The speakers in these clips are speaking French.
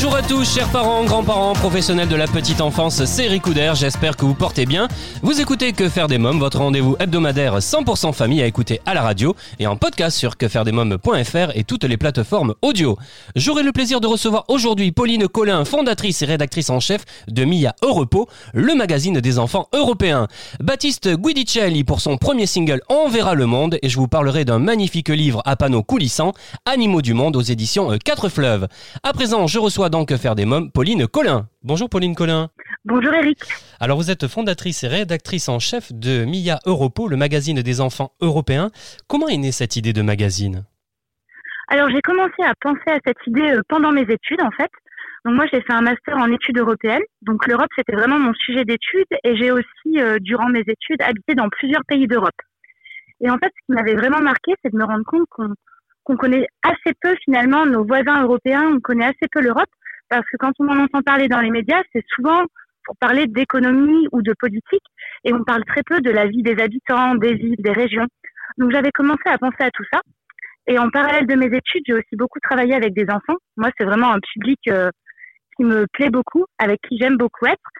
Bonjour à tous, chers parents, grands-parents, professionnels de la petite enfance, c'est Ricoudère, j'espère que vous portez bien. Vous écoutez Que faire des mômes, votre rendez-vous hebdomadaire 100% famille à écouter à la radio et en podcast sur quefairedesmômes.fr et toutes les plateformes audio. J'aurai le plaisir de recevoir aujourd'hui Pauline Collin, fondatrice et rédactrice en chef de Mia Europo, le magazine des enfants européens. Baptiste Guidicelli pour son premier single On verra le monde et je vous parlerai d'un magnifique livre à panneaux coulissants, Animaux du monde aux éditions euh, Quatre Fleuves. À présent, je reçois donc Faire des mômes Pauline Collin. Bonjour Pauline Collin. Bonjour Eric. Alors vous êtes fondatrice et rédactrice en chef de Mia Europo, le magazine des enfants européens. Comment est née cette idée de magazine Alors j'ai commencé à penser à cette idée euh, pendant mes études en fait. Donc moi j'ai fait un master en études européennes. Donc l'Europe c'était vraiment mon sujet d'études et j'ai aussi euh, durant mes études habité dans plusieurs pays d'Europe. Et en fait ce qui m'avait vraiment marqué c'est de me rendre compte qu'on qu'on connaît assez peu finalement nos voisins européens, on connaît assez peu l'Europe parce que quand on en entend parler dans les médias c'est souvent pour parler d'économie ou de politique et on parle très peu de la vie des habitants, des villes, des régions. Donc j'avais commencé à penser à tout ça. Et en parallèle de mes études, j'ai aussi beaucoup travaillé avec des enfants. Moi, c'est vraiment un public euh, qui me plaît beaucoup, avec qui j'aime beaucoup être.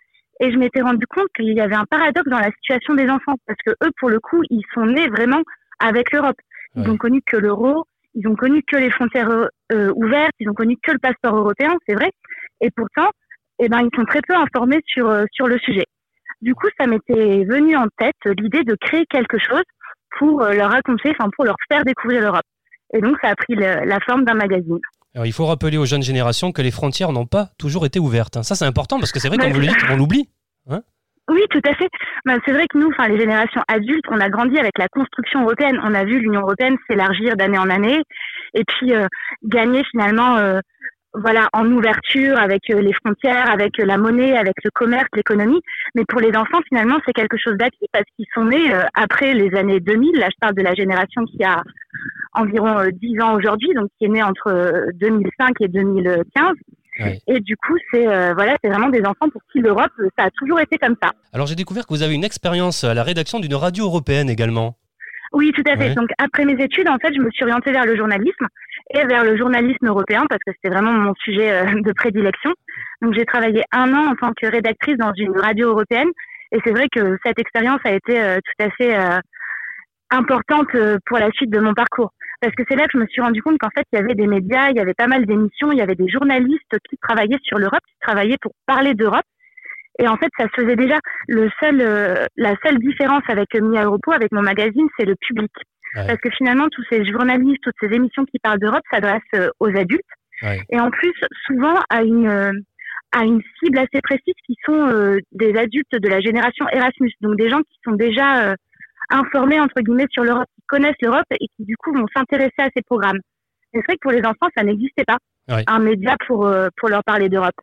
Et je m'étais rendu compte qu'il y avait un paradoxe dans la situation des enfants, parce que eux, pour le coup, ils sont nés vraiment avec l'Europe. Ils Ouais. ont connu que l'euro, ils ont connu que les frontières euh, ouvertes, ils ont connu que le passeport européen, c'est vrai. Et pourtant, eh ben, ils sont très peu informés sur euh, sur le sujet. Du coup, ça m'était venu en tête euh, l'idée de créer quelque chose pour leur raconter, enfin pour leur faire découvrir l'Europe. Et donc, ça a pris le- la forme d'un magazine. Alors il faut rappeler aux jeunes générations que les frontières n'ont pas toujours été ouvertes. hein. Ça c'est important parce que c'est vrai, comme vous Oui, tout à fait. Ben, c'est vrai que nous, enfin les générations adultes, on a grandi avec la construction européenne. On a vu l'Union européenne s'élargir d'année en année, et puis euh, gagner finalement, euh, voilà, en ouverture avec euh, les frontières, avec la monnaie, avec le commerce, l'économie. Mais pour les enfants, finalement, c'est quelque chose d'acquis parce qu'ils sont nés après les années 2000. Là, je parle de la génération qui a environ euh, 10 ans aujourd'hui, donc qui est née entre euh, 2005 et 2015. Ouais. Et du coup, c'est euh, voilà, c'est vraiment des enfants pour qui l'Europe, ça a toujours été comme ça. Alors j'ai découvert que vous avez une expérience à la rédaction d'une radio européenne également. Oui, tout à fait. Ouais. Donc après mes études, en fait, je me suis orientée vers le journalisme et vers le journalisme européen parce que c'était vraiment mon sujet euh, de prédilection. Donc j'ai travaillé un an en tant que rédactrice dans une radio européenne et c'est vrai que cette expérience a été euh, tout à fait euh, importante euh, pour la suite de mon parcours. Parce que c'est là que je me suis rendu compte qu'en fait, il y avait des médias, il y avait pas mal d'émissions, il y avait des journalistes qui travaillaient sur l'Europe, qui travaillaient pour parler d'Europe. Et en fait, ça se faisait déjà. Le seul, euh, la seule différence avec euh, Mia Europo, avec mon magazine, c'est le public. Ouais. Parce que finalement, tous ces journalistes, toutes ces émissions qui parlent d'Europe s'adressent euh, aux adultes. Ouais. Et en plus, souvent à une, euh, à une cible assez précise qui sont euh, des adultes de la génération Erasmus. Donc des gens qui sont déjà euh, informés, entre guillemets, sur l'Europe, qui connaissent l'Europe et qui, du coup, vont s'intéresser à ces programmes. C'est vrai que pour les enfants, ça n'existait pas. Un média pour, euh, pour leur parler d'Europe.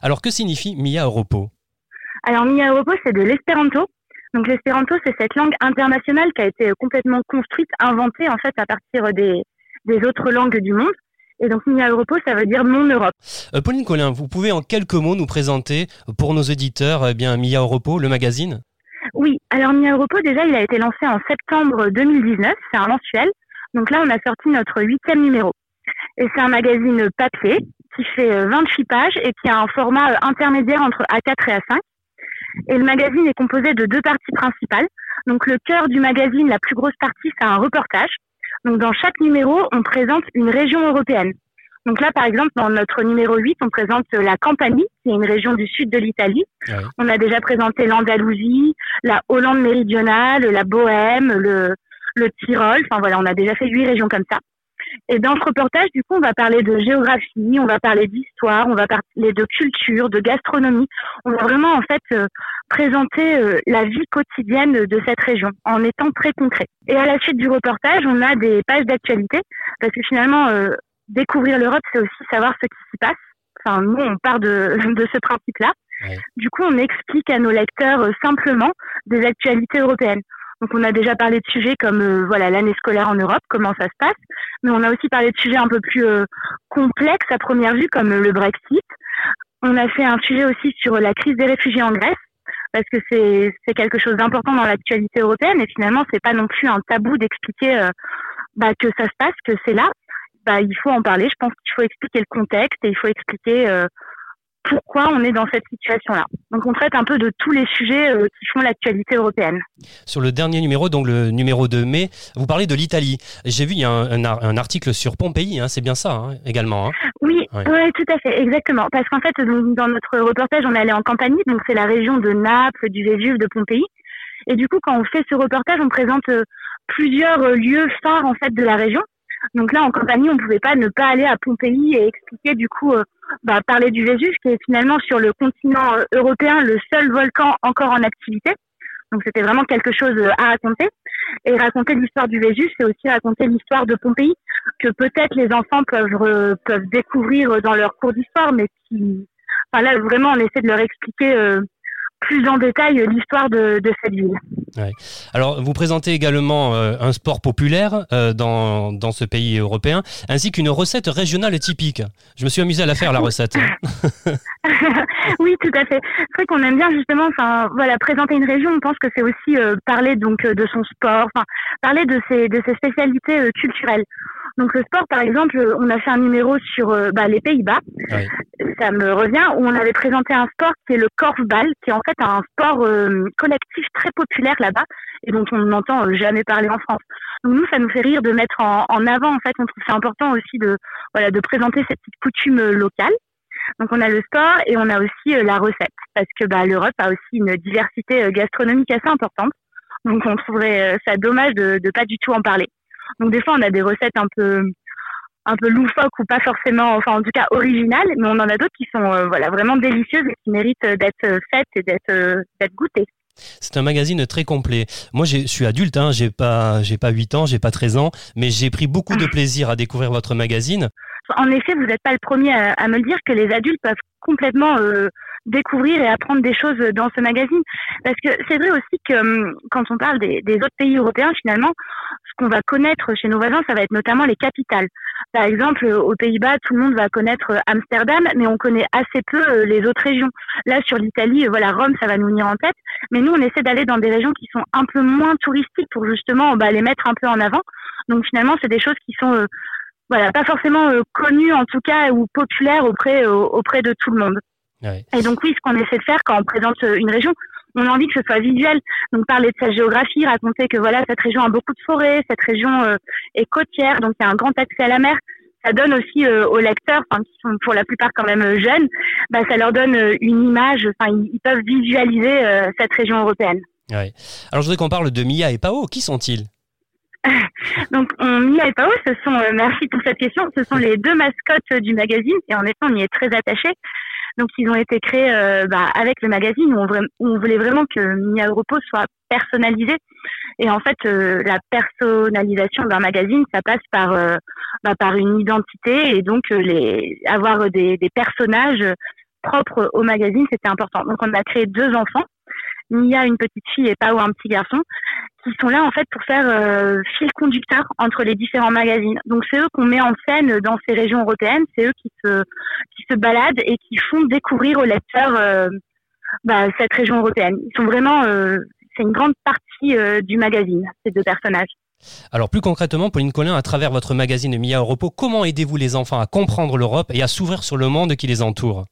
Alors que signifie Mia Europo? Alors, Mia Europo, c'est de l'espéranto. Donc, l'espéranto, c'est cette langue internationale qui a été complètement construite, inventée, en fait, à partir des, des autres langues du monde. Et donc, Mia Europo, ça veut dire mon Europe. Euh, Pauline Collin, vous pouvez en quelques mots nous présenter pour nos éditeurs eh bien Mia Europo, le magazine? Oui, alors Mia Europo, déjà, il a été lancé en septembre 2019. C'est un mensuel. Donc là, on a sorti notre huitième numéro. Et c'est un magazine papier qui fait euh, 28 pages et qui a un format euh, intermédiaire entre A4 et A5. Et le magazine est composé de deux parties principales. Donc le cœur du magazine, la plus grosse partie, c'est un reportage. Donc dans chaque numéro, on présente une région européenne. Donc là, par exemple, dans notre numéro 8, on présente la Campanie, qui est une région du sud de l'Italie. Ouais. On a déjà présenté l'Andalousie, la Hollande méridionale, la Bohème, le, le Tyrol. Enfin voilà, on a déjà fait huit régions comme ça. Et dans ce reportage, du coup, on va parler de géographie, on va parler d'histoire, on va parler de culture, de gastronomie. On va vraiment, en fait, euh, présenter euh, la vie quotidienne de cette région en étant très concret. Et à la suite du reportage, on a des pages d'actualité parce que finalement, euh, découvrir l'Europe, c'est aussi savoir ce qui s'y passe. Enfin, nous, on part de, de ce principe-là. Ouais. Du coup, on explique à nos lecteurs euh, simplement des actualités européennes. Donc on a déjà parlé de sujets comme voilà l'année scolaire en Europe, comment ça se passe, mais on a aussi parlé de sujets un peu plus complexes à première vue comme le Brexit. On a fait un sujet aussi sur la crise des réfugiés en Grèce parce que c'est c'est quelque chose d'important dans l'actualité européenne et finalement c'est pas non plus un tabou d'expliquer bah, que ça se passe, que c'est là. Bah, il faut en parler. Je pense qu'il faut expliquer le contexte et il faut expliquer pourquoi on est dans cette situation-là. Donc on traite un peu de tous les sujets euh, qui font l'actualité européenne. Sur le dernier numéro, donc le numéro de mai, vous parlez de l'Italie. J'ai vu, il y a un, un, article sur Pompéi, hein, c'est bien ça hein, également. Hein. Oui, ouais. tout à fait, exactement. Parce qu'en fait, dans notre reportage, on est allé en Campanie, donc c'est la région de Naples, du Vésuve, de Pompéi. Et du coup, quand on fait ce reportage, on présente euh, plusieurs euh, lieux phares en fait de la région. Donc là, en Campanie, on ne pouvait pas ne pas aller à Pompéi et expliquer du coup bah, parler du Vésuve, qui est finalement sur le continent euh, européen le seul volcan encore en activité. Donc c'était vraiment quelque chose euh, à raconter. Et raconter l'histoire du Vésuve, c'est aussi raconter l'histoire de Pompéi, que peut-être les enfants peuvent, peuvent découvrir dans leur cours d'histoire, mais qui, enfin là vraiment on essaie de leur expliquer euh, plus en détail l'histoire de, de, cette ville. Ouais. Alors, vous présentez également euh, un sport populaire euh, dans, dans ce pays européen, ainsi qu'une recette régionale typique. Je me suis amusé à la faire, la recette. oui, tout à fait. C'est vrai qu'on aime bien justement, voilà, présenter une région. On pense que c'est aussi euh, parler donc de son sport, parler de ses, de ses spécialités culturelles. Donc le sport, par exemple, on a fait un numéro sur euh, bah, les Pays-Bas. Ça me revient où on avait présenté un sport qui est le korfball, qui est en fait un sport euh, collectif très populaire là-bas et dont on n'entend euh, jamais parler en France. Donc nous, ça nous fait rire de mettre en, avant. En fait, on trouve c'est important aussi de voilà de présenter cette petite coutume locale. Donc on a le sport et on a aussi la recette parce que bah, l'Europe a aussi une diversité gastronomique assez importante. Donc on trouverait ça dommage de ne pas du tout en parler. Donc des fois, on a des recettes un peu un peu loufoques ou pas forcément, enfin en tout cas originales, mais on en a d'autres qui sont euh, voilà vraiment délicieuses et qui méritent d'être faites et d'être euh, d'être goûtées. C'est un magazine très complet. Moi, je suis adulte, hein, j'ai pas, j'ai pas 8 ans, j'ai pas 13 ans, mais j'ai pris beaucoup de plaisir à découvrir votre magazine. En effet, vous n'êtes pas le premier à, me le dire que les adultes peuvent complètement euh, découvrir et apprendre des choses dans ce magazine. Parce que c'est vrai aussi que hum, quand on parle des, autres pays européens, finalement, ce qu'on va connaître chez nos voisins, ça va être notamment les capitales. Par exemple, aux Pays-Bas, tout le monde va connaître Amsterdam, mais on connaît assez peu euh, les autres régions. Là, sur l'Italie, voilà, Rome, ça va nous venir en tête. Mais nous, on essaie d'aller dans des régions qui sont un peu moins touristiques pour justement bah, les mettre un peu en avant. Donc finalement, c'est des choses qui sont euh, voilà, pas forcément euh, connues en tout cas ou populaires auprès auprès de tout le monde. Et donc oui, ce qu'on essaie de faire quand on présente euh, une région, on a envie que ce soit visuel. Donc parler de sa géographie, raconter que voilà cette région a beaucoup de forêts, cette région euh, est côtière, donc il y a un grand accès à la mer. Ça donne aussi euh, aux lecteurs, enfin, qui sont pour la plupart quand même jeunes, bah, ça leur donne une image. Enfin, ils, peuvent visualiser cette région européenne. Ouais. Alors je voudrais qu'on parle de Mia et Pao. Qui sont-ils? Donc, on, Mia et Pao, ce sont, merci pour cette question, ce sont les deux mascottes du magazine et en effet, on y est très attaché. Donc ils ont été créés euh, bah, avec le magazine où on, voulait vraiment que Mia Europo soit personnalisé. Et en fait, euh, la personnalisation d'un magazine, ça passe par euh, bah, par une identité et donc les avoir des, des personnages propres au magazine, c'était important. Donc on a créé deux enfants Mia, une petite fille, et Pao, un petit garçon, qui sont là en fait pour faire euh, fil conducteur entre les différents magazines. Donc c'est eux qu'on met en scène dans ces régions européennes, c'est eux qui se qui se baladent et qui font découvrir aux lecteurs euh, bah, cette région européenne. Ils sont vraiment, euh, c'est une grande partie du magazine ces deux personnages. Alors plus concrètement, Pauline Collin, à travers votre magazine Mia Europo, comment aidez-vous les enfants à comprendre l'Europe et à s'ouvrir sur le monde qui les entoure?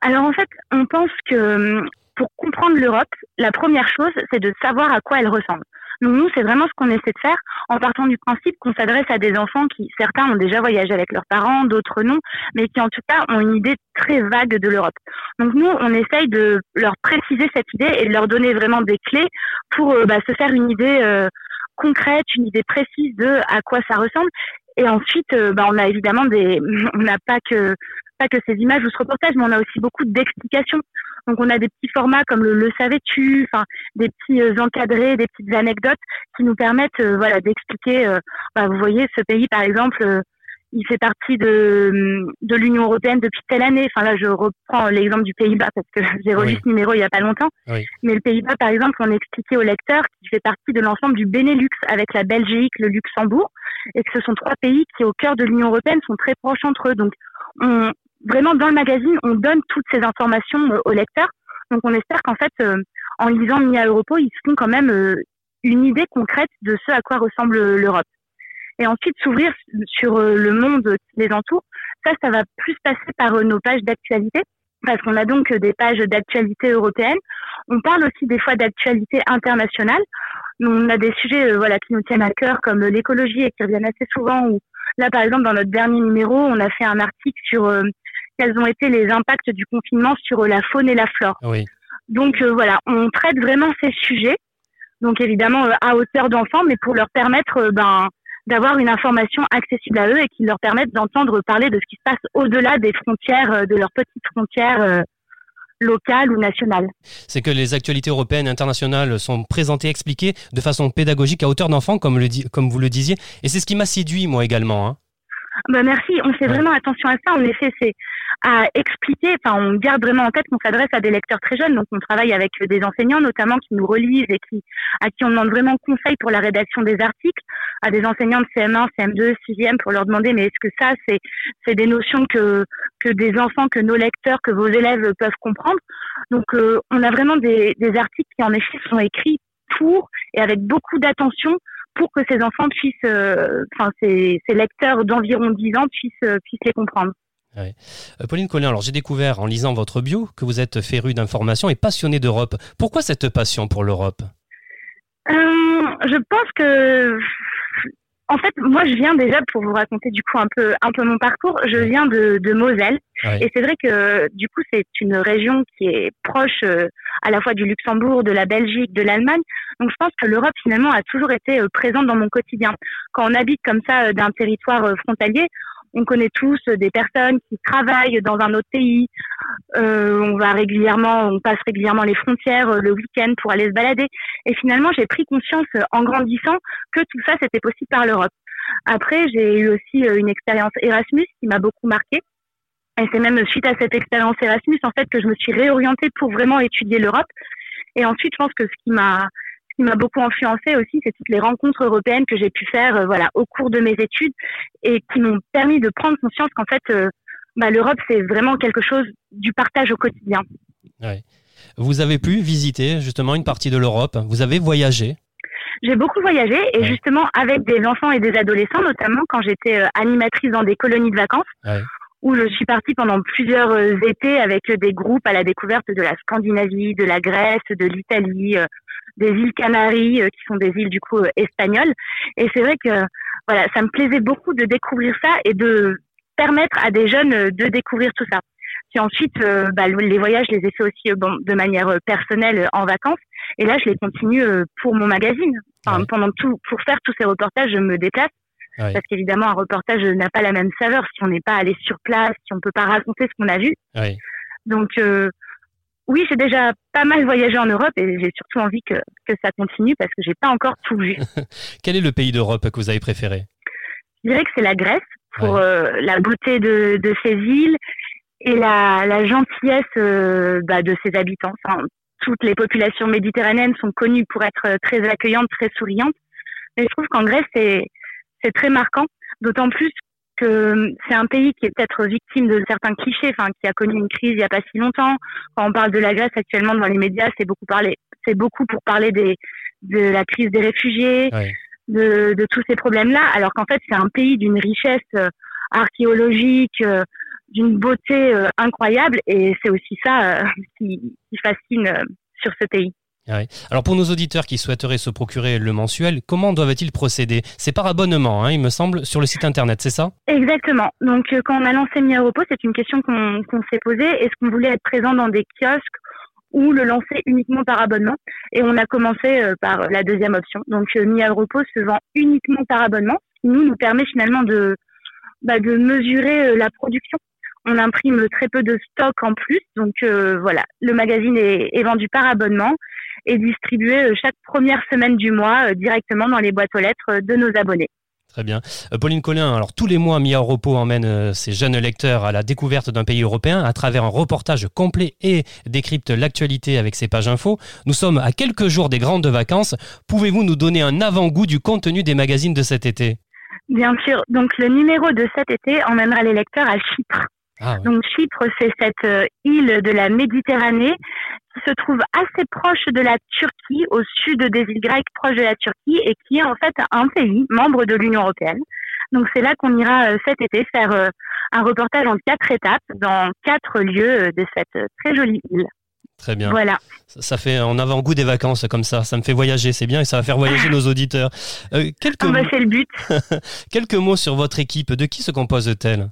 Alors en fait, on pense que pour comprendre l'Europe, la première chose, c'est de savoir à quoi elle ressemble. Donc nous, c'est vraiment ce qu'on essaie de faire en partant du principe qu'on s'adresse à des enfants qui, certains ont déjà voyagé avec leurs parents, d'autres non, mais qui en tout cas ont une idée très vague de l'Europe. Donc nous, on essaye de leur préciser cette idée et de leur donner vraiment des clés pour euh, bah, se faire une idée euh, concrète, une idée précise de à quoi ça ressemble. Et ensuite, euh, bah, on a évidemment des, on n'a pas que pas que ces images ou ce reportage, mais on a aussi beaucoup d'explications. Donc on a des petits formats comme le, le savais-tu, enfin des petits euh, encadrés, des petites anecdotes qui nous permettent euh, voilà d'expliquer. Euh, bah, vous voyez ce pays par exemple, il fait partie de, de l'Union européenne depuis telle année. Enfin là, je reprends l'exemple du Pays-Bas parce que j'ai revu ce numéro il y a pas longtemps. Mais le Pays-Bas, par exemple, on expliquait aux lecteurs qu'il fait partie de l'ensemble du Benelux avec la Belgique, le Luxembourg, et que ce sont trois pays qui, au cœur de l'Union européenne, sont très proches entre eux. Donc, on, vraiment dans le magazine, on donne toutes ces informations euh, aux lecteurs. Donc, on espère qu'en fait, euh, en lisant Mia Europo, ils se font quand même euh, une idée concrète de ce à quoi ressemble l'Europe et ensuite s'ouvrir sur euh, le monde qui les entoure. Ça, ça va plus passer par euh, nos pages d'actualité, parce qu'on a donc euh, des pages d'actualité européenne. On parle aussi des fois d'actualité internationale. On a des sujets voilà, qui nous tiennent à cœur, comme l'écologie, et qui reviennent assez souvent. Ou là, par exemple, dans notre dernier numéro, on a fait un article sur quels ont été les impacts du confinement sur la faune et la flore. Oui. Donc voilà, on traite vraiment ces sujets. Donc évidemment à hauteur d'enfant, mais pour leur permettre ben, d'avoir une information accessible à eux et qui leur permette d'entendre parler de ce qui se passe au-delà des frontières, euh, de leurs petites frontières euh, locales ou nationales. C'est que les actualités européennes et internationales sont présentées, expliquées de façon pédagogique à hauteur d'enfant, comme, comme vous le disiez. Et c'est ce qui m'a séduit, moi également. Hein. Bah merci, on fait vraiment attention à ça. En effet, c'est à expliquer. Enfin, on garde vraiment en tête qu'on s'adresse à des lecteurs très jeunes. Donc, on travaille avec des enseignants notamment qui nous relisent et qui à qui on demande vraiment conseil pour la rédaction des articles, à des enseignants de CM1, CM2, 6e pour leur demander mais est-ce que ça c'est c'est des notions que que des enfants, que nos lecteurs, que vos élèves peuvent comprendre? Donc, euh, on a vraiment des, des articles qui en effet sont écrits pour et avec beaucoup d'attention pour que ces enfants puissent, euh, enfin ces, ces, lecteurs d'environ 10 ans puissent, euh, puissent les comprendre. Euh, Pauline Collin, alors j'ai découvert en lisant votre bio que vous êtes férue d'information et passionnée d'Europe. Pourquoi cette passion pour l'Europe? Je pense que en fait, moi, je viens déjà pour vous raconter du coup un peu un peu mon parcours. Je viens de, de Moselle et c'est vrai que du coup c'est une région qui est proche euh, à la fois du Luxembourg, de la Belgique, de l'Allemagne. Donc je pense que l'Europe finalement a toujours été euh, présente dans mon quotidien. Quand on habite comme ça euh, d'un territoire frontalier, on connaît tous des personnes qui travaillent dans un autre pays. Euh, on va régulièrement, on passe régulièrement les frontières le week-end pour aller se balader. Et finalement, j'ai pris conscience en grandissant que tout ça, c'était possible par l'Europe. Après, j'ai eu aussi une expérience Erasmus qui m'a beaucoup marqué. Et c'est même suite à cette expérience Erasmus, en fait, que je me suis réorientée pour vraiment étudier l'Europe. Et ensuite, je pense que ce qui m'a qui m'a beaucoup influencé aussi, c'est toutes les rencontres européennes que j'ai pu faire, euh, voilà, au cours de mes études et qui m'ont permis de prendre conscience qu'en fait, euh, bah, l'Europe c'est vraiment quelque chose du partage au quotidien. Ouais. Vous avez pu visiter justement une partie de l'Europe. Vous avez voyagé. J'ai beaucoup voyagé et justement avec des enfants et des adolescents, notamment quand j'étais euh, animatrice dans des colonies de vacances. Ouais où je suis partie pendant plusieurs étés avec des groupes à la découverte de la Scandinavie, de la Grèce, de l'Italie, des îles Canaries, euh, qui sont des îles du coup euh, espagnoles. Et c'est vrai que voilà, ça me plaisait beaucoup de découvrir ça et de permettre à des jeunes euh, de découvrir tout ça. Puis ensuite, bah, les voyages, je les ai fait aussi de manière personnelle en vacances. Et là, je les continue pour mon magazine. Pendant tout, pour faire tous ces reportages, je me déplace. Parce qu'évidemment, un reportage n'a pas la même saveur si on n'est pas allé sur place, si on peut pas raconter ce qu'on a vu. Donc, oui, j'ai déjà pas mal voyagé en Europe et j'ai surtout envie que, que ça continue parce que j'ai pas encore tout vu. Quel est le pays d'Europe que vous avez préféré? Je dirais que c'est la Grèce pour euh, la beauté de, de ses îles et la, la gentillesse euh, bah, de ses habitants. Enfin, toutes les populations méditerranéennes sont connues pour être très accueillantes, très souriantes. Mais je trouve qu'en Grèce, c'est, c'est très marquant, d'autant plus que euh, c'est un pays qui est peut-être victime de certains clichés, enfin qui a connu une crise il n'y a pas si longtemps. Quand on parle de la Grèce actuellement dans les médias, c'est beaucoup parler, c'est beaucoup pour parler des de la crise des réfugiés, de, de tous ces problèmes-là, alors qu'en fait c'est un pays d'une richesse euh, archéologique, euh, d'une beauté incroyable, et c'est aussi ça qui, qui fascine sur ce pays. Alors pour nos auditeurs qui souhaiteraient se procurer le mensuel, comment doivent-ils procéder? C'est par abonnement, hein, il me semble, sur le site internet, c'est ça? Exactement. Donc euh, quand on a lancé Mia Repos, c'est une question qu'on s'est posée. Est-ce qu'on voulait être présent dans des kiosques ou le lancer uniquement par abonnement? Et on a commencé euh, par la deuxième option. Donc euh, Mia Repos se vend uniquement par abonnement, ce qui nous, permet finalement de, bah, de mesurer la production on imprime très peu de stock en plus. Donc voilà, le magazine est, vendu par abonnement et distribué euh, chaque première semaine du mois euh, directement dans les boîtes aux lettres euh, de nos abonnés. Très bien. Euh, Pauline Collin, alors tous les mois, Mia Repos emmène euh, ses jeunes lecteurs à la découverte d'un pays européen à travers un reportage complet et décrypte l'actualité avec ses pages info. Nous sommes à quelques jours des grandes vacances. Pouvez-vous nous donner un avant-goût du contenu des magazines de cet été? Bien sûr. Donc le numéro de cet été emmènera les lecteurs à Chypre. Ah. Donc Chypre, c'est cette euh, île de la Méditerranée qui se trouve assez proche de la Turquie, au sud des îles grecques, proche de la Turquie, et qui est en fait un pays membre de l'Union européenne. Donc c'est là qu'on ira euh, cet été faire euh, un reportage en quatre étapes dans quatre lieux de cette très jolie île. Très bien. Voilà. Ça, ça fait un avant-goût des vacances comme ça. Ça me fait voyager, c'est bien et ça va faire voyager nos auditeurs. Euh, quelques, Ah bah, c'est le but. quelques mots sur votre équipe. De qui se compose-t-elle?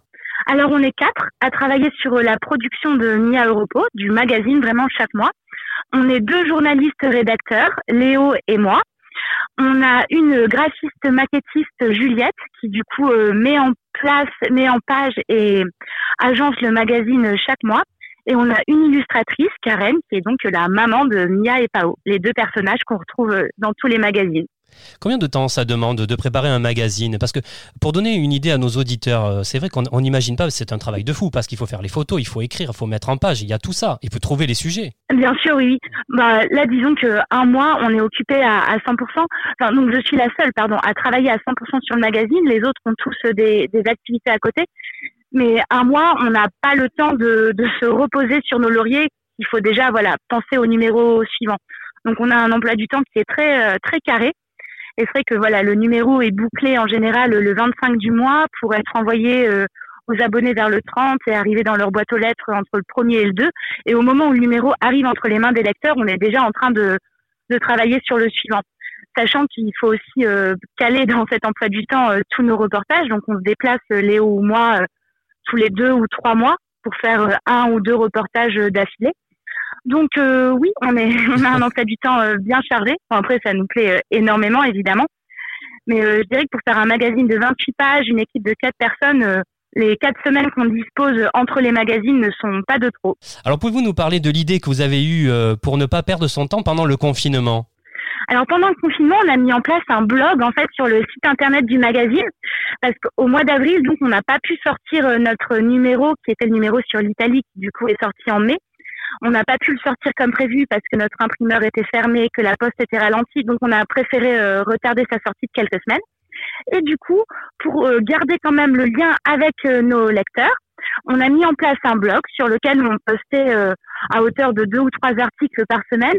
Alors on est quatre à travailler sur euh, la production de Mia Europo, du magazine vraiment chaque mois. On est deux journalistes rédacteurs, Léo et moi. On a une graphiste maquettiste Juliette qui du coup euh, met en place, met en page et agence le magazine chaque mois. Et on a une illustratrice, Karen, qui est donc la maman de Mia et Pao, les deux personnages qu'on retrouve euh, dans tous les magazines. Combien de temps ça demande de préparer un magazine? Parce que pour donner une idée à nos auditeurs, euh, c'est vrai qu'on on n'imagine pas, c'est un travail de fou parce qu'il faut faire les photos, il faut écrire, il faut mettre en page, il y a tout ça. Il faut trouver les sujets. Bien sûr, oui. Bah, là, disons que un mois, on est occupé à, à 100%. Enfin, donc, je suis la seule, pardon, à travailler à 100% sur le magazine. Les autres ont tous euh, des, des activités à côté. Mais un mois, on n'a pas le temps de, de se reposer sur nos lauriers. Il faut déjà, voilà, penser au numéro suivant. Donc, on a un emploi du temps qui est très, euh, très carré. Et c'est vrai que voilà, le numéro est bouclé en général le 25 du mois pour être envoyé euh, aux abonnés vers le 30 et arriver dans leur boîte aux lettres entre le premier et le 2. Et au moment où le numéro arrive entre les mains des lecteurs, on est déjà en train de, de travailler sur le suivant. Sachant qu'il faut aussi euh, caler dans cet emploi du temps euh, tous nos reportages. Donc on se déplace, euh, Léo ou moi, tous les deux ou trois mois pour faire un ou deux reportages d'affilée. Donc euh, oui, on, est, on a un emploi du temps euh, bien chargé. Bon, après, ça nous plaît euh, énormément, évidemment. Mais euh, je dirais que pour faire un magazine de 28 pages, une équipe de quatre personnes, euh, les quatre semaines qu'on dispose entre les magazines ne sont pas de trop. Alors pouvez-vous nous parler de l'idée que vous avez eue euh, pour ne pas perdre son temps pendant le confinement? Alors pendant le confinement, on a mis en place un blog en fait sur le site internet du magazine parce qu'au mois d'avril, donc on n'a pas pu sortir notre numéro qui était le numéro sur l'Italie qui du coup est sorti en mai. On n'a pas pu le sortir comme prévu parce que notre imprimeur était fermé, que la poste était ralentie, donc on a préféré euh, retarder sa sortie de quelques semaines. Et du coup, pour euh, garder quand même le lien avec euh, nos lecteurs, on a mis en place un blog sur lequel on postait à hauteur de deux ou trois articles par semaine,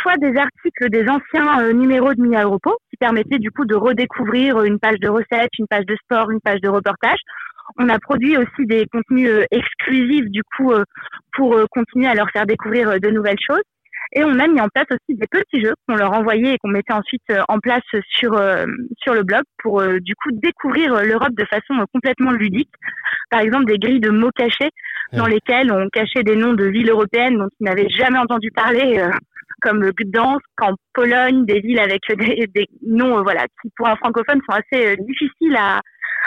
soit des articles des anciens numéros de Mia Europo, qui permettaient du coup de redécouvrir une page de recettes, une page de sport, une page de reportage. On a produit aussi des contenus euh, exclusifs du coup euh, pour euh, continuer à leur faire découvrir de nouvelles choses. Et on a mis en place aussi des petits jeux qu'on leur envoyait et qu'on mettait ensuite en place sur euh, sur le blog pour euh, du coup découvrir l'Europe de façon euh, complètement ludique. Par exemple, des grilles de mots cachés dans Ouais. lesquelles on cachait des noms de villes européennes dont ils n'avaient jamais entendu parler, comme Gdansk, en Pologne, des villes avec des, des noms voilà qui pour un francophone sont assez difficiles à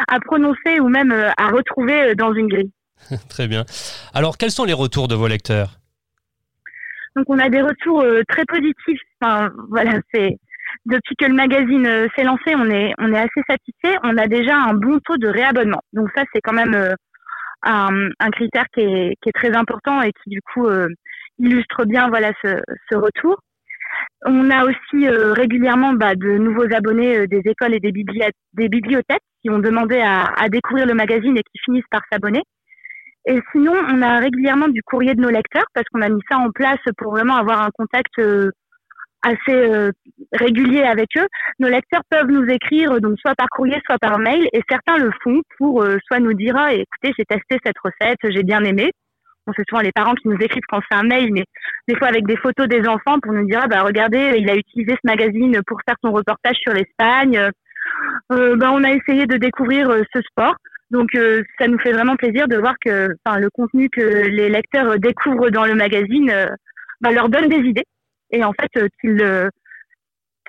à prononcer ou même euh, à retrouver euh, dans une grille. Très bien. Alors quels sont les retours de vos lecteurs? Donc on a des retours euh, très positifs. Enfin voilà, c'est depuis que le magazine s'est lancé, on est on est assez satisfait. On a déjà un bon taux de réabonnement. Donc ça c'est quand même un, un critère qui est, qui est très important et qui du coup illustre bien voilà ce, ce retour. On a aussi euh, régulièrement bah, de nouveaux abonnés euh, des écoles et des, bibli- des bibliothèques qui ont demandé à, à découvrir le magazine et qui finissent par s'abonner. Et sinon, on a régulièrement du courrier de nos lecteurs parce qu'on a mis ça en place pour vraiment avoir un contact euh, assez euh, régulier avec eux. Nos lecteurs peuvent nous écrire euh, donc soit par courrier, soit par mail, et certains le font pour soit nous dire ah, écoutez, j'ai testé cette recette, j'ai bien aimé. Bon, c'est souvent les parents qui nous écrivent quand c'est un mail, mais des fois avec des photos des enfants pour nous dire ah, bah regardez, il a utilisé ce magazine pour faire son reportage sur l'Espagne. Euh, bah, on a essayé de découvrir euh, ce sport. Donc euh, ça nous fait vraiment plaisir de voir que le contenu que les lecteurs découvrent dans le magazine bah, leur donne des idées et en fait qu'ils le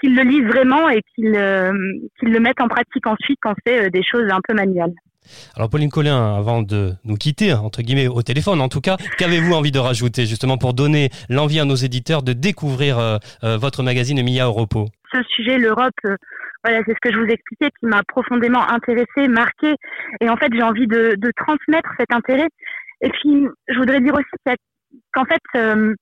lisent vraiment et qu'ils le mettent en pratique ensuite quand c'est des choses un peu manuelles. Alors Pauline Collin, avant de nous quitter, entre guillemets, au téléphone en tout cas, qu'avez-vous envie de rajouter justement pour donner l'envie à nos éditeurs de découvrir votre magazine Mia au repos ce sujet, l'Europe, euh, voilà, c'est ce que je vous expliquais, qui m'a profondément intéressée, marquée. Et en fait, j'ai envie de, transmettre cet intérêt. Et puis, je voudrais dire aussi qu'en fait, euh,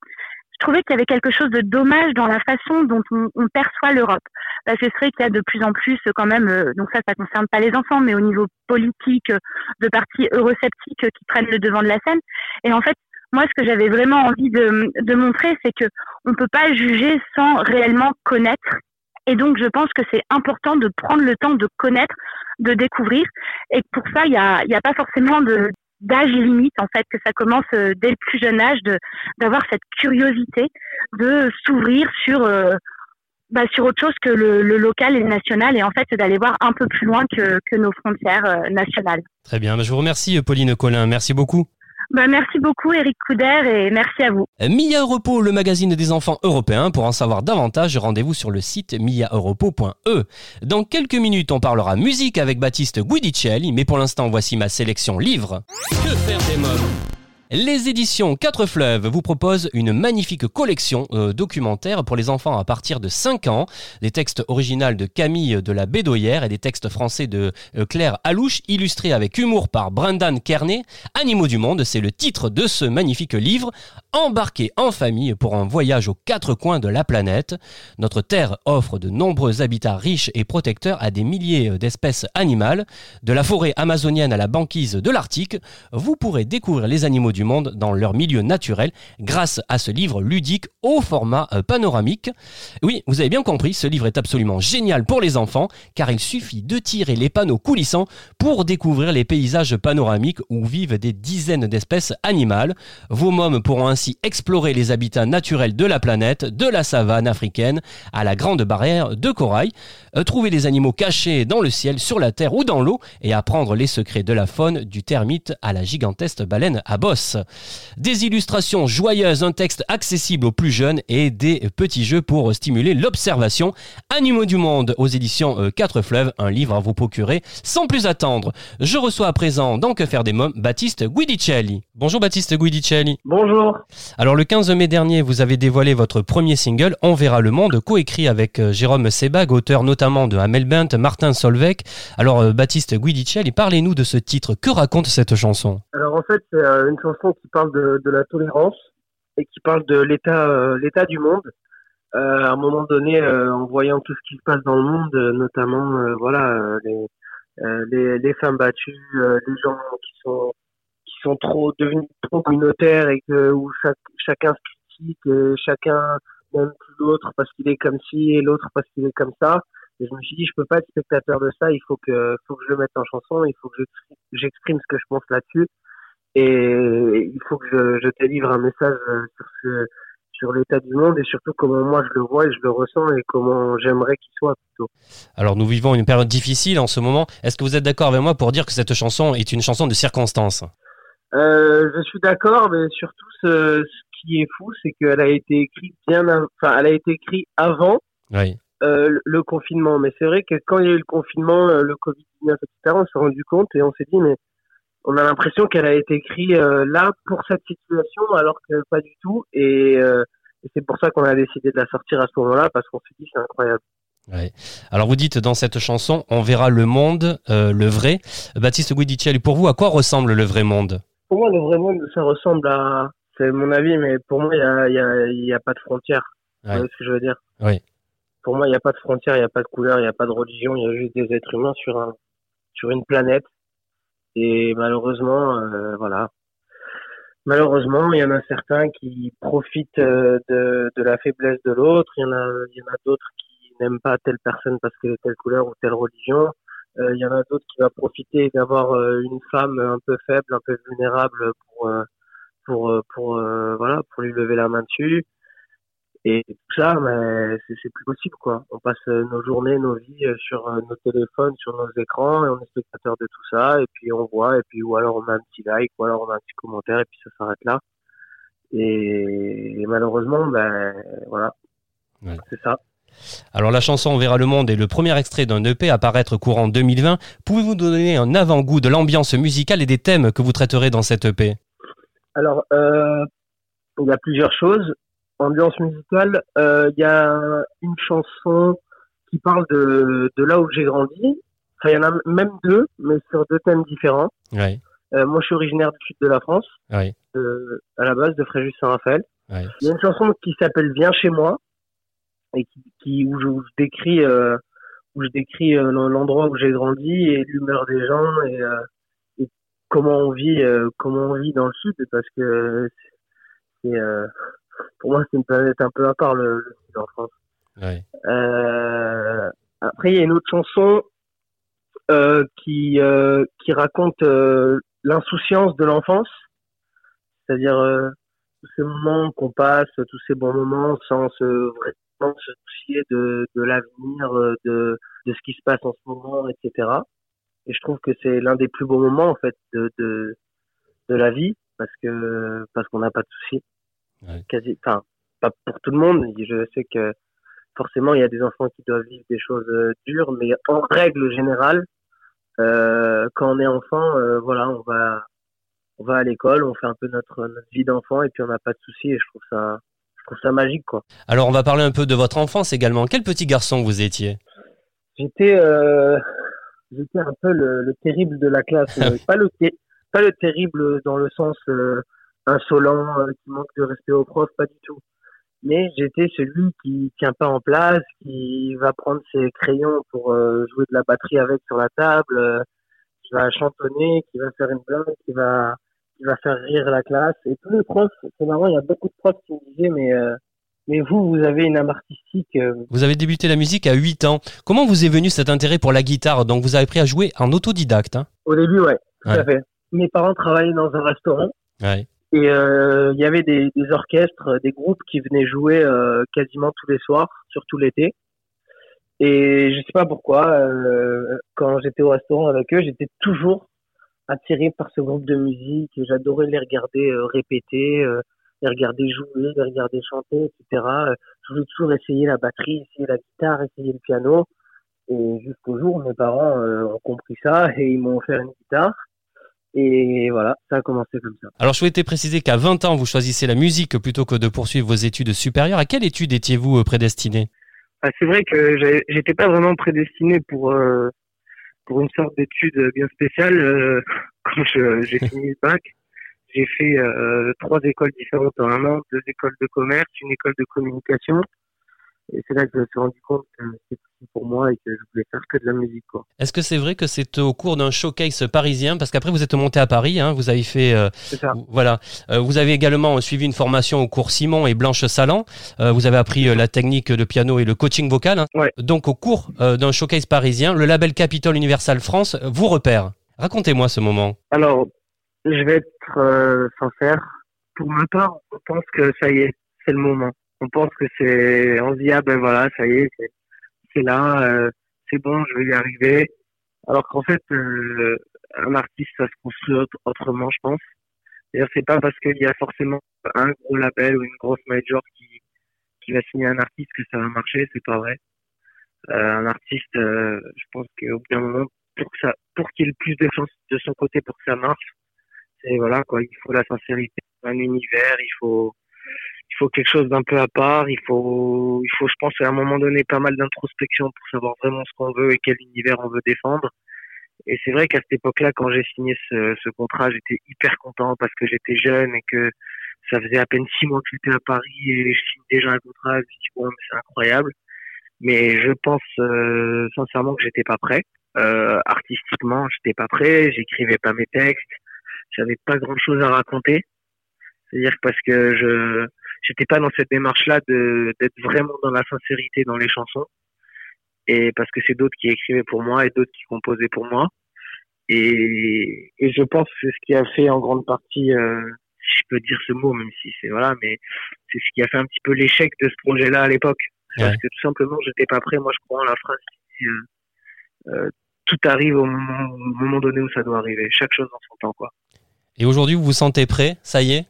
je trouvais qu'il y avait quelque chose de dommage dans la façon dont on, perçoit l'Europe. Parce que c'est vrai qu'il y a de plus en plus, quand même, euh, donc ça, ça concerne pas les enfants, mais au niveau politique, de partis eurosceptiques qui prennent le devant de la scène. Et en fait, moi, ce que j'avais vraiment envie de, de montrer, c'est que on peut pas juger sans réellement connaître. Et donc, je pense que c'est important de prendre le temps de connaître, de découvrir. Et pour ça, il n'y a, pas forcément d'âge limite, en fait, que ça commence euh, dès le plus jeune âge, de d'avoir cette curiosité, de s'ouvrir sur euh, bah, autre chose que le, local et le national, et en fait d'aller voir un peu plus loin que, nos frontières euh, nationales. Très bien, je vous remercie Pauline Collin, merci beaucoup. Bah, merci beaucoup Eric Couder et merci à vous. Mia Repos, le magazine des enfants européens. Pour en savoir davantage, rendez-vous sur le site miaeuropo.e. Dans quelques minutes, on parlera musique avec Baptiste Guidicelli, mais pour l'instant, voici ma sélection livre. Que faire des mômes? Les éditions 4 Fleuves vous proposent une magnifique collection euh, documentaire pour les enfants à partir de 5 ans. Des textes originaux de Camille de la Bédoyère et des textes français de euh, Claire Alouche, illustrés avec humour par Brendan Kearney. Animaux du monde, c'est le titre de ce magnifique livre. Embarqué en famille pour un voyage aux quatre coins de la planète. Notre Terre offre de nombreux habitats riches et protecteurs à des milliers d'espèces animales. De la forêt amazonienne à la banquise de l'Arctique, vous pourrez découvrir les animaux du monde dans leur milieu naturel grâce à ce livre ludique au format euh, panoramique. Oui, vous avez bien compris, ce livre est absolument génial pour les enfants car il suffit de tirer les panneaux coulissants pour découvrir les paysages panoramiques où vivent des dizaines d'espèces animales. Vos mômes pourront ainsi explorer les habitats naturels de la planète, de la savane africaine à la grande barrière de corail, euh, trouver les animaux cachés dans le ciel, sur la terre ou dans l'eau et apprendre les secrets de la faune du termite à la gigantesque baleine à bosse. Des illustrations joyeuses, un texte accessible aux plus jeunes et des petits jeux pour stimuler l'observation. Animaux du monde aux éditions 4 euh, Fleuves, un livre à vous procurer sans plus attendre. Je reçois à présent dans Que faire des mômes Baptiste Guidicelli. Bonjour Baptiste Guidicelli. Bonjour. Alors le 15 mai dernier, vous avez dévoilé votre premier single On verra le monde, coécrit avec euh, Jérôme Sebag, auteur notamment de Hamel Bent, Martin Solveig. Alors euh, Baptiste Guidicelli, parlez-nous de ce titre. Que raconte cette chanson? Alors en fait, c'est une chanson qui parle de, de, la tolérance et qui parle de l'état euh, l'état du monde. Euh, à un moment donné, euh, en voyant tout ce qui se passe dans le monde, notamment voilà les, les, femmes battues, les gens qui sont qui sont trop devenus trop communautaires et où chacun se critique, chacun n'aime plus l'autre parce qu'il est comme ci et l'autre parce qu'il est comme ça. Et je me suis dit, je peux pas être spectateur de ça. Il faut que, faut que je le mette en chanson. Il faut que j'exprime ce que je pense là-dessus. Et il faut que je, je te livre un message euh, sur ce, sur l'état du monde et surtout comment moi je le vois et je le ressens et comment j'aimerais qu'il soit plutôt. Alors nous vivons une période difficile en ce moment. Est-ce que vous êtes d'accord avec moi pour dire que cette chanson est une chanson de circonstance? Euh, Je suis d'accord, mais surtout ce, ce, qui est fou, c'est qu'elle a été écrite bien, enfin elle a été écrite avant oui. euh, le confinement. Mais c'est vrai que quand il y a eu le confinement, le Covid-19, etc., on s'est rendu compte et on s'est dit mais on a l'impression qu'elle a été écrite euh, là pour cette situation, alors que pas du tout. Et, euh, et c'est pour ça qu'on a décidé de la sortir à ce moment-là, parce qu'on s'est dit c'est incroyable. Ouais. Alors vous dites dans cette chanson, on verra le monde, euh, le vrai. Baptiste Guidicelli, pour vous, à quoi ressemble le vrai monde? Pour moi, le vrai monde, ça ressemble à, c'est mon avis, mais pour moi, il y a, y, a, y a, pas de frontières. Ouais. Vous voyez ce que je veux dire? Oui. Pour moi, il n'y a pas de frontières, il n'y a pas de couleur, il n'y a pas de religion, il y a juste des êtres humains sur un, sur une planète et malheureusement, euh, voilà. Malheureusement, il y en a certains qui profitent euh, de, de la faiblesse de l'autre. Il y en a, il y en a d'autres qui n'aiment pas telle personne parce qu'elle est telle couleur ou telle religion. Euh, il y en a d'autres qui vont profiter d'avoir euh, une femme un peu faible, un peu vulnérable pour pour pour voilà pour lui lever la main dessus. Et tout ça, mais c'est plus possible, quoi. On passe euh, nos journées, nos vies euh, sur euh, nos téléphones, sur nos écrans, et on est spectateur de tout ça, et puis on voit, et puis ou alors on met un petit like, ou alors on met un petit commentaire, et puis ça s'arrête là. Et, et, malheureusement, ben voilà, ouais. c'est ça. Alors la chanson On verra le monde est le premier extrait d'un EP à paraître courant 2020. Pouvez-vous donner un avant-goût de l'ambiance musicale et des thèmes que vous traiterez dans cette EP Alors, euh, il y a plusieurs choses ambiance musicale, il euh, y a une chanson qui parlent de, de là où j'ai grandi. Enfin, il y en a même deux, mais sur deux thèmes différents. Ouais, Euh, moi, je suis originaire du sud de la France, ouais, euh, à la base de Fréjus-Saint-Raphaël. ouais. Il y a une chanson qui s'appelle Viens chez moi et qui, qui où, je, où je décris euh, où je décris l'endroit où j'ai grandi et l'humeur des gens et, et comment on vit comment on vit dans le sud parce que c'est pour moi c'est une planète un peu à part le, le sud en France. ouais. Euh, après il y a une autre chanson euh, qui euh, qui raconte l'insouciance de l'enfance, c'est-à-dire tous ces moments qu'on passe, tous ces bons moments sans se vraiment se soucier de, de l'avenir, de, de ce qui se passe en ce moment, etc. Et je trouve que c'est l'un des plus beaux moments en fait de, de, de la vie parce que parce qu'on n'a pas de soucis. Ouais. Quasi, enfin, pas pour tout le monde. Je sais que forcément il y a des enfants qui doivent vivre des choses euh, dures, mais en règle générale, euh, quand on est enfant, euh, voilà, on va on va à l'école, on fait un peu notre, notre vie d'enfant et puis on n'a pas de soucis et je trouve ça je trouve ça magique quoi. Alors, on va parler un peu de votre enfance également. Quel petit garçon vous étiez? J'étais euh, j'étais un peu le, le terrible de la classe, pas le pas le terrible dans le sens insolent euh, qui manque de respect aux profs, pas du tout. Mais j'étais celui qui tient pas en place, qui va prendre ses crayons pour euh, jouer de la batterie avec sur la table, euh, qui va chantonner, qui va faire une blague, qui va qui va faire rire la classe. Et tous les profs, c'est marrant, il y a beaucoup de profs qui me disaient mais euh, mais vous, vous avez une âme artistique, euh, Vous avez débuté la musique à 8 ans. Comment vous est venu cet intérêt pour la guitare? Donc, vous avez appris à jouer en autodidacte. Hein? Au début, ouais, tout Ouais. à fait. Mes parents travaillaient dans un restaurant ouais. Et euh, il y avait des, des orchestres, des groupes qui venaient jouer euh, quasiment tous les soirs, surtout l'été. Et je sais pas pourquoi, euh, quand j'étais au restaurant avec eux, j'étais toujours attiré par ce groupe de musique. J'adorais les regarder euh, répéter, euh, les regarder jouer, les regarder chanter, etc. Euh, Je voulais toujours essayer la batterie, essayer la guitare, essayer le piano. Et jusqu'au jour mes parents euh, ont compris ça et ils m'ont offert une guitare. Et voilà, ça a commencé comme ça. Alors, je souhaitais préciser qu'à 20 ans, vous choisissez la musique plutôt que de poursuivre vos études supérieures. À quelle étude étiez-vous euh, prédestiné Ah, c'est vrai que j'étais pas vraiment prédestiné pour euh, pour une sorte d'étude bien spéciale. euh, quand je- j'ai fini le bac, j'ai fait euh, trois écoles différentes en un an, deux écoles de commerce, une école de communication. Et c'est là que je me suis rendu compte que c'était possible pour moi et que je voulais faire que de la musique. Quoi. Est-ce que c'est vrai que c'est au cours d'un showcase parisien? Parce qu'après, vous êtes monté à Paris, hein, vous avez fait... euh, C'est ça. Voilà. Euh, vous avez également suivi une formation au cours Simon et Blanche Salan. Euh, vous avez appris euh, la technique de piano et le coaching vocal. hein. Ouais. Donc, au cours euh, d'un showcase parisien, le label Capitol Universal France vous repère. Racontez-moi ce moment. Alors, je vais être euh, sincère. Pour ma part, on pense que ça y est, c'est le moment. On pense que c'est, on se dit ah ben voilà, ça y est, c'est, là, euh, c'est bon, je vais y arriver. Alors qu'en fait, euh, un artiste, ça se construit autre- autrement, je pense. C'est-à-dire, c'est pas parce qu'il y a forcément un gros label ou une grosse major qui qui va signer un artiste que ça va marcher, c'est pas vrai. Euh, un artiste, je pense qu'au bout d'un moment, pour que ça, pour qu'il ait plus de chance de son côté pour que ça marche, c'est voilà quoi, il faut la sincérité, un univers, il faut, il faut quelque chose d'un peu à part, il faut, il faut, je pense, à un moment donné, pas mal d'introspection pour savoir vraiment ce qu'on veut et quel univers on veut défendre. Et c'est vrai qu'à cette époque-là, quand j'ai signé ce, ce contrat, j'étais hyper content parce que j'étais jeune et que ça faisait à peine six mois que j'étais à Paris et je signe déjà un contrat. Je me dis bon, c'est incroyable. Mais je pense euh, sincèrement que j'étais pas prêt. Euh, artistiquement, j'étais pas prêt. J'écrivais pas mes textes. J'avais pas grand-chose à raconter. C'est-à-dire parce que je j'étais pas dans cette démarche-là de d'être vraiment dans la sincérité dans les chansons. Et parce que c'est d'autres qui écrivaient pour moi et d'autres qui composaient pour moi. Et, et je pense que c'est ce qui a fait en grande partie, euh, si je peux dire ce mot, même si c'est voilà, mais c'est ce qui a fait un petit peu l'échec de ce projet-là à l'époque. Parce Ouais. que tout simplement, j'étais pas prêt. Moi, je crois en la phrase qui euh, euh, tout arrive au moment, au moment donné où ça doit arriver. Chaque chose en son temps, quoi. Et aujourd'hui, vous vous sentez prêt? Ça y est?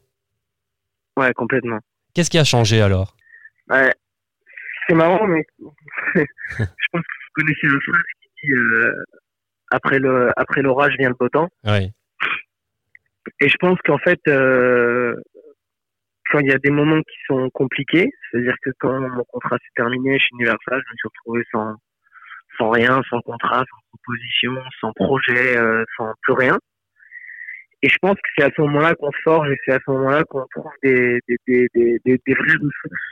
Ouais, complètement. Qu'est-ce qui a changé alors? Ouais. C'est marrant, mais je pense que vous connaissez la phrase qui dit euh, après le après l'orage vient le beau temps. Oui. Et je pense qu'en fait, euh, quand il y a des moments qui sont compliqués, c'est-à-dire que quand mon contrat s'est terminé chez Universal, je me suis retrouvé sans sans rien, sans contrat, sans proposition, sans projet, euh, sans plus rien. Et je pense que c'est à ce moment-là qu'on forge et c'est à ce moment-là qu'on trouve des, des, des, des, des, vraies ressources.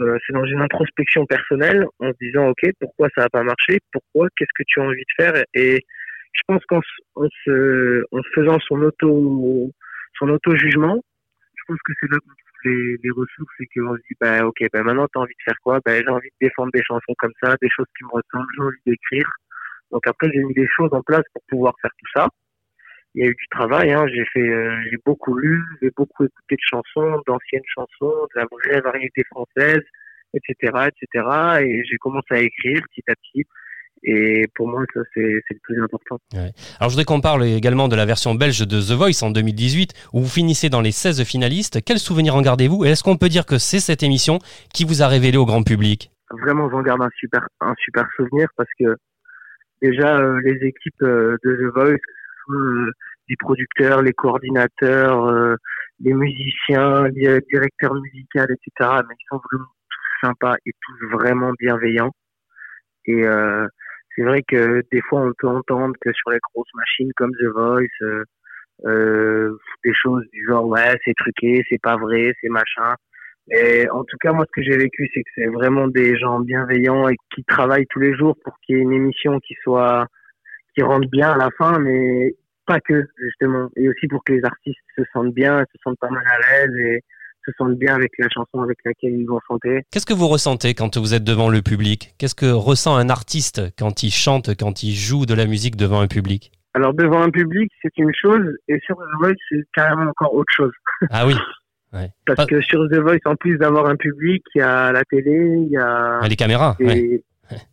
Euh, c'est dans une introspection personnelle en se disant ok pourquoi ça n'a pas marché? Pourquoi? Qu'est-ce que tu as envie de faire? Et je pense qu'en en se, en faisant son auto son auto jugement je pense que c'est là qu'on trouve les, les ressources et qu'on se dit bah ok bah maintenant t'as envie de faire quoi? Bah j'ai envie de défendre des chansons comme ça des choses qui me ressemblent j'ai envie d'écrire. Donc après j'ai mis des choses en place pour pouvoir faire tout ça il y a eu du travail. Hein. J'ai fait, euh, j'ai beaucoup lu, j'ai beaucoup écouté de chansons, d'anciennes chansons, de la vraie variété française, etc., etc. Et j'ai commencé à écrire petit à petit. Et pour moi, ça, c'est, le plus important. Ouais. Alors, je voudrais qu'on parle également de la version belge de The Voice en 2018, où vous finissez dans les 16 finalistes. Quels souvenirs en gardez-vous? Et est-ce qu'on peut dire que c'est cette émission qui vous a révélé au grand public? Vraiment, j'en garde un super, un super souvenir parce que déjà, euh, les équipes euh, de The Voice, euh, les producteurs, les coordinateurs, euh, les musiciens, les directeurs musicaux, etc. Mais ils sont vraiment tous sympas et tous vraiment bienveillants. Et euh, c'est vrai que des fois, on peut entendre que sur les grosses machines comme The Voice, euh, euh, des choses du genre ouais, c'est truqué, c'est pas vrai, c'est machin. Et en tout cas, moi, ce que j'ai vécu, c'est que c'est vraiment des gens bienveillants et qui travaillent tous les jours pour qu'il y ait une émission qui soit qui rentre bien à la fin, mais pas que justement, et aussi pour que les artistes se sentent bien, se sentent pas mal à l'aise et se sentent bien avec la chanson avec laquelle ils vont chanter. Qu'est-ce que vous ressentez quand vous êtes devant le public? Qu'est-ce que ressent un artiste quand il chante, quand il joue de la musique devant un public? Alors devant un public, c'est une chose, et sur The Voice, c'est carrément encore autre chose. Ah oui. Ouais. Parce Pas- que sur The Voice, en plus d'avoir un public, il y a la télé, il y a les caméras. Ouais.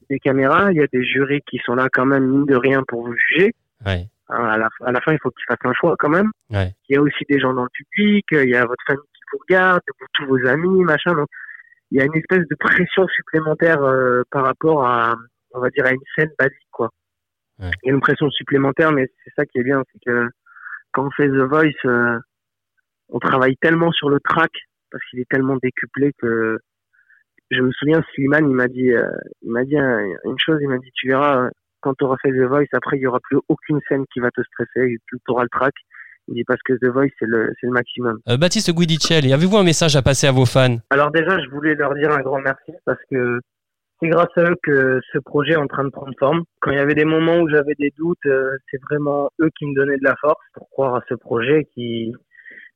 Des caméras, il y a des jurys qui sont là quand même, mine de rien, pour vous juger. Ouais. Hein, à, la, à la fin, il faut qu'ils fassent un choix quand même. Ouais. Il y a aussi des gens dans le public, euh, il y a votre famille qui vous regarde, tous vos amis, machin. Donc, il y a une espèce de pression supplémentaire euh, par rapport à, on va dire, à une scène basique, quoi. Ouais. Il y a une pression supplémentaire, mais c'est ça qui est bien, c'est que quand on fait The Voice, euh, on travaille tellement sur le track parce qu'il est tellement décuplé que je me souviens, Slimane, il m'a dit, euh, il m'a dit un- une chose, il m'a dit, tu verras, quand tu auras fait The Voice, après, il y aura plus aucune scène qui va te stresser, tu auras le track. Il dit parce que The Voice, c'est le, c'est le maximum. Euh, Baptiste Guidicelli, avez-vous un message à passer à vos fans? Alors déjà, je voulais leur dire un grand merci parce que c'est grâce à eux que ce projet est en train de prendre forme. Quand il y avait des moments où j'avais des doutes, euh, c'est vraiment eux qui me donnaient de la force pour croire à ce projet qui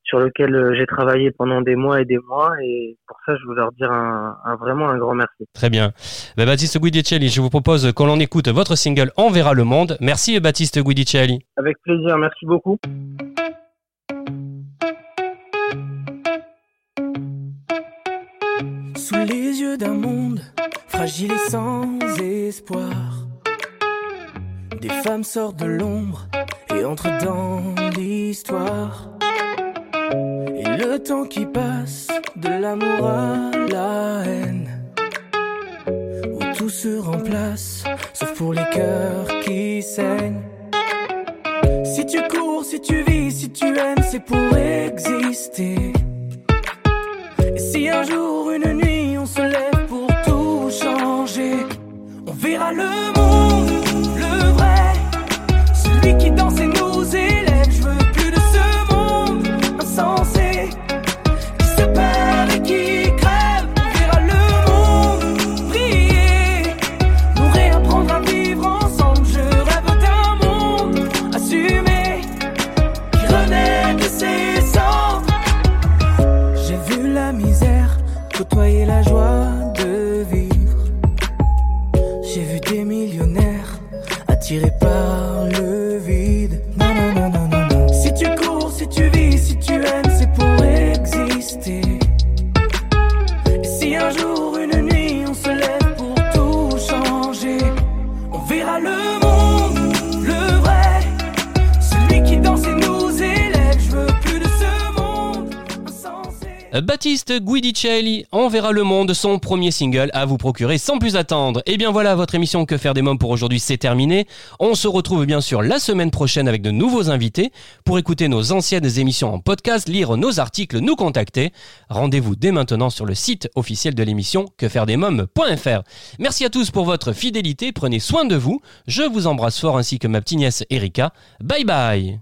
sur lequel euh, j'ai travaillé pendant des mois et des mois. Et pour ça, je veux leur dire un, un- vraiment un grand merci. Très bien. Ben, Baptiste Guidicelli, je vous propose qu'on en écoute votre single On verra le monde. Merci Baptiste Guidicelli. Avec plaisir, merci beaucoup. Sous les yeux d'un monde fragile et sans espoir, des femmes sortent de l'ombre et entrent dans l'histoire. Le temps qui passe, de l'amour à la haine, où tout se remplace, sauf pour les cœurs qui saignent. Si tu cours, si tu vis, si tu aimes, c'est pour exister. Et si un jour, une nuit, on se lève pour tout changer, on verra le monde, misère côtoyer la joie de vivre. J'ai vu des millionnaires attirés par le vide. Non, non, non, non, non. Si tu cours, si tu vis, si tu aimes, c'est pour exister. Baptiste Guidicelli enverra le monde son premier single à vous procurer sans plus attendre. Et bien voilà, votre émission Que faire des mômes pour aujourd'hui c'est terminé. On se retrouve bien sûr la semaine prochaine avec de nouveaux invités pour écouter nos anciennes émissions en podcast, lire nos articles, nous contacter. Rendez-vous dès maintenant sur le site officiel de l'émission quefairedesmômes.fr. Merci à tous pour votre fidélité, prenez soin de vous. Je vous embrasse fort ainsi que ma petite nièce Erika. Bye bye